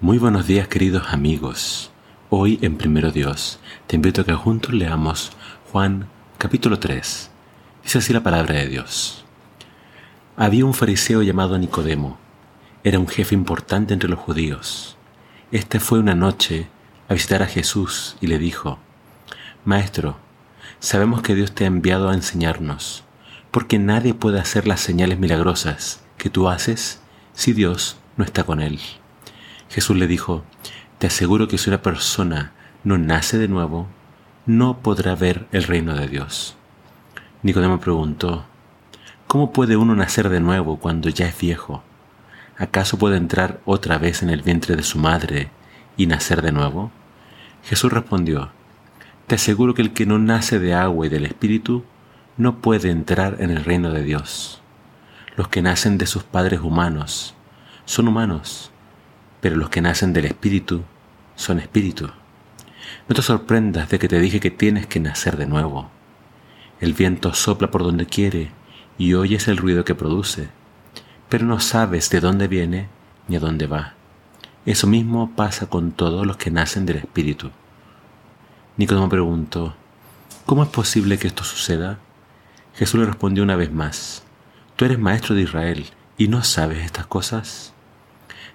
Muy buenos días queridos amigos. Hoy en Primero Dios te invito a que juntos leamos Juan capítulo 3. Dice así la palabra de Dios. Había un fariseo llamado Nicodemo. Era un jefe importante entre los judíos. Este fue una noche a visitar a Jesús y le dijo, Maestro, sabemos que Dios te ha enviado a enseñarnos, porque nadie puede hacer las señales milagrosas que tú haces si Dios no está con él. Jesús le dijo, te aseguro que si una persona no nace de nuevo, no podrá ver el reino de Dios. Nicodemo preguntó, ¿cómo puede uno nacer de nuevo cuando ya es viejo? ¿Acaso puede entrar otra vez en el vientre de su madre y nacer de nuevo? Jesús respondió, te aseguro que el que no nace de agua y del Espíritu no puede entrar en el reino de Dios. Los que nacen de sus padres humanos son humanos, pero los que nacen del Espíritu son Espíritu. No te sorprendas de que te dije que tienes que nacer de nuevo. El viento sopla por donde quiere y oyes el ruido que produce, pero no sabes de dónde viene ni a dónde va. Eso mismo pasa con todos los que nacen del Espíritu. Nicodemo preguntó, ¿cómo es posible que esto suceda? Jesús le respondió una vez más, Tú eres maestro de Israel y no sabes estas cosas.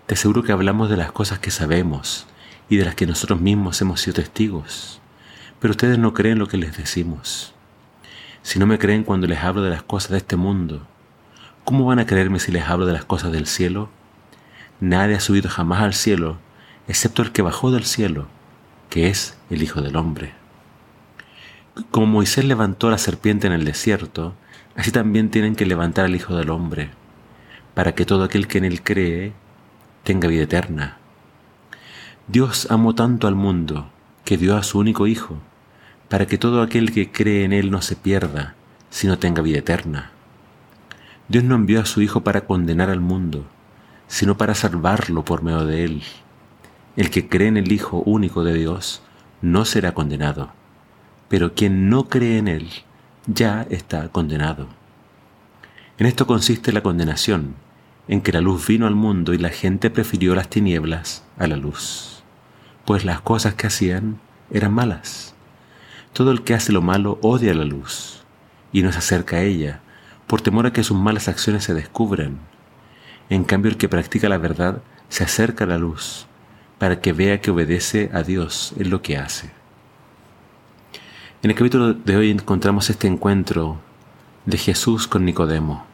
Te aseguro que hablamos de las cosas que sabemos y de las que nosotros mismos hemos sido testigos, pero ustedes no creen lo que les decimos. Si no me creen cuando les hablo de las cosas de este mundo, ¿cómo van a creerme si les hablo de las cosas del cielo? Nadie ha subido jamás al cielo, excepto el que bajó del cielo, que es el Hijo del Hombre. Como Moisés levantó la serpiente en el desierto, así también tienen que levantar al Hijo del Hombre, para que todo aquel que en él cree tenga vida eterna. Dios amó tanto al mundo que dio a su único Hijo, para que todo aquel que cree en Él no se pierda, sino tenga vida eterna. Dios no envió a su Hijo para condenar al mundo, sino para salvarlo por medio de Él. El que cree en el Hijo único de Dios no será condenado, pero quien no cree en Él ya está condenado. En esto consiste la condenación, en que la luz vino al mundo y la gente prefirió las tinieblas a la luz, pues las cosas que hacían eran malas. Todo el que hace lo malo odia la luz y no se acerca a ella, por temor a que sus malas acciones se descubran. En cambio, el que practica la verdad se acerca a la luz, para que vea que obedece a Dios en lo que hace. En el capítulo de hoy encontramos este encuentro de Jesús con Nicodemo.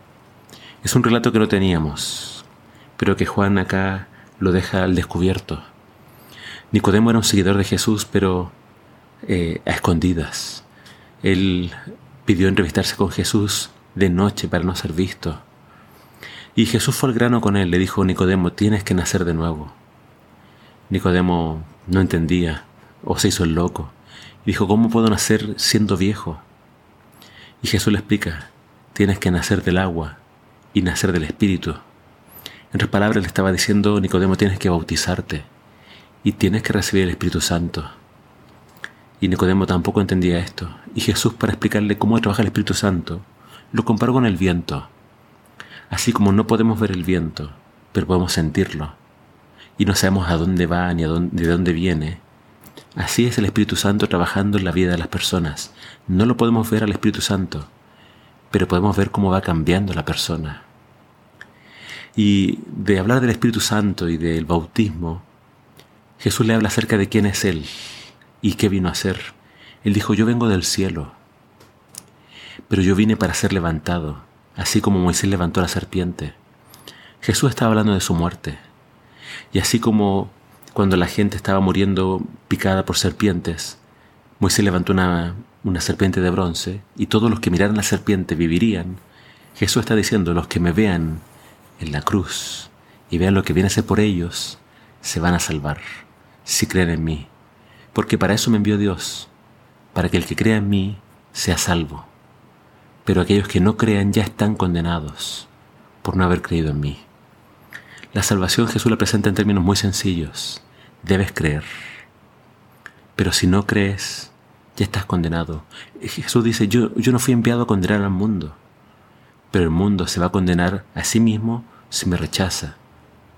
Es un relato que no teníamos, pero que Juan acá lo deja al descubierto. Nicodemo era un seguidor de Jesús, pero eh, a escondidas. Él pidió entrevistarse con Jesús de noche para no ser visto. Y Jesús fue al grano con él, le dijo, Nicodemo, tienes que nacer de nuevo. Nicodemo no entendía, o se hizo el loco, y dijo, ¿cómo puedo nacer siendo viejo? Y Jesús le explica, tienes que nacer del agua y nacer del Espíritu. En otras palabras, le estaba diciendo, Nicodemo, tienes que bautizarte y tienes que recibir el Espíritu Santo. Y Nicodemo tampoco entendía esto. Y Jesús, para explicarle cómo trabaja el Espíritu Santo, lo comparó con el viento. Así como no podemos ver el viento, pero podemos sentirlo. Y no sabemos a dónde va ni de dónde viene. Así es el Espíritu Santo trabajando en la vida de las personas. No lo podemos ver al Espíritu Santo, pero podemos ver cómo va cambiando la persona. Y de hablar del Espíritu Santo y del bautismo, Jesús le habla acerca de quién es Él y qué vino a hacer. Él dijo, yo vengo del cielo, pero yo vine para ser levantado, así como Moisés levantó la serpiente. Jesús estaba hablando de su muerte. Y así como cuando la gente estaba muriendo picada por serpientes, Moisés levantó una, una serpiente de bronce, y todos los que miraran la serpiente vivirían. Jesús está diciendo, los que me vean en la cruz y vean lo que viene a ser por ellos, se van a salvar, si creen en mí. Porque para eso me envió Dios, para que el que crea en mí sea salvo. Pero aquellos que no crean ya están condenados por no haber creído en mí. La salvación Jesús la presenta en términos muy sencillos. Debes creer. Pero si no crees, ya estás condenado. Jesús dice, yo, yo no fui enviado a condenar al mundo, pero el mundo se va a condenar a sí mismo si me rechaza.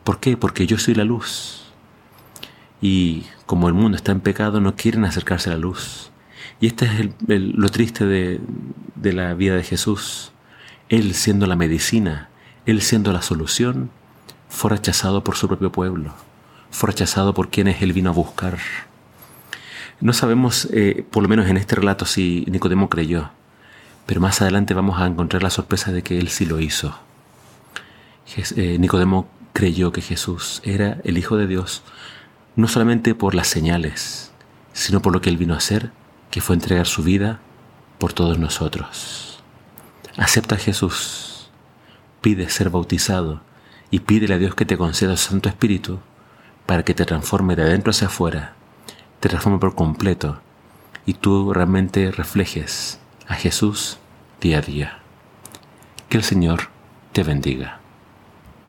¿Por qué? Porque yo soy la luz. y como el mundo está en pecado no quieren acercarse a la luz. Y este es lo triste de, de la vida de Jesús. Él siendo la medicina, Él siendo la solución, fue rechazado por su propio pueblo, fue rechazado por quienes Él vino a buscar. No sabemos, eh, por lo menos en este relato, si Nicodemo creyó, pero más adelante vamos a encontrar la sorpresa de que Él sí lo hizo. Eh, Nicodemo creyó que Jesús era el Hijo de Dios, no solamente por las señales, sino por lo que Él vino a hacer, que fue entregar su vida por todos nosotros. Acepta a Jesús, pide ser bautizado y pídele a Dios que te conceda su Santo Espíritu para que te transforme de adentro hacia afuera, te transforme por completo y tú realmente reflejes a Jesús día a día. Que el Señor te bendiga.